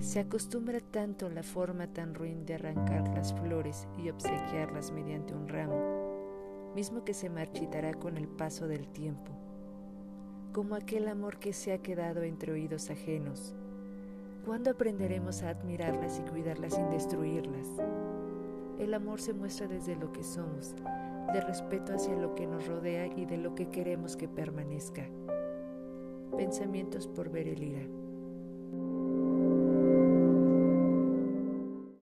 Se acostumbra tanto la forma tan ruin de arrancar las flores y obsequiarlas mediante un ramo, mismo que se marchitará con el paso del tiempo, como aquel amor que se ha quedado entre oídos ajenos. ¿Cuándo aprenderemos a admirarlas y cuidarlas sin destruirlas? El amor se muestra desde lo que somos, de respeto hacia lo que nos rodea y de lo que queremos que permanezca. Pensamientos por ver el ira.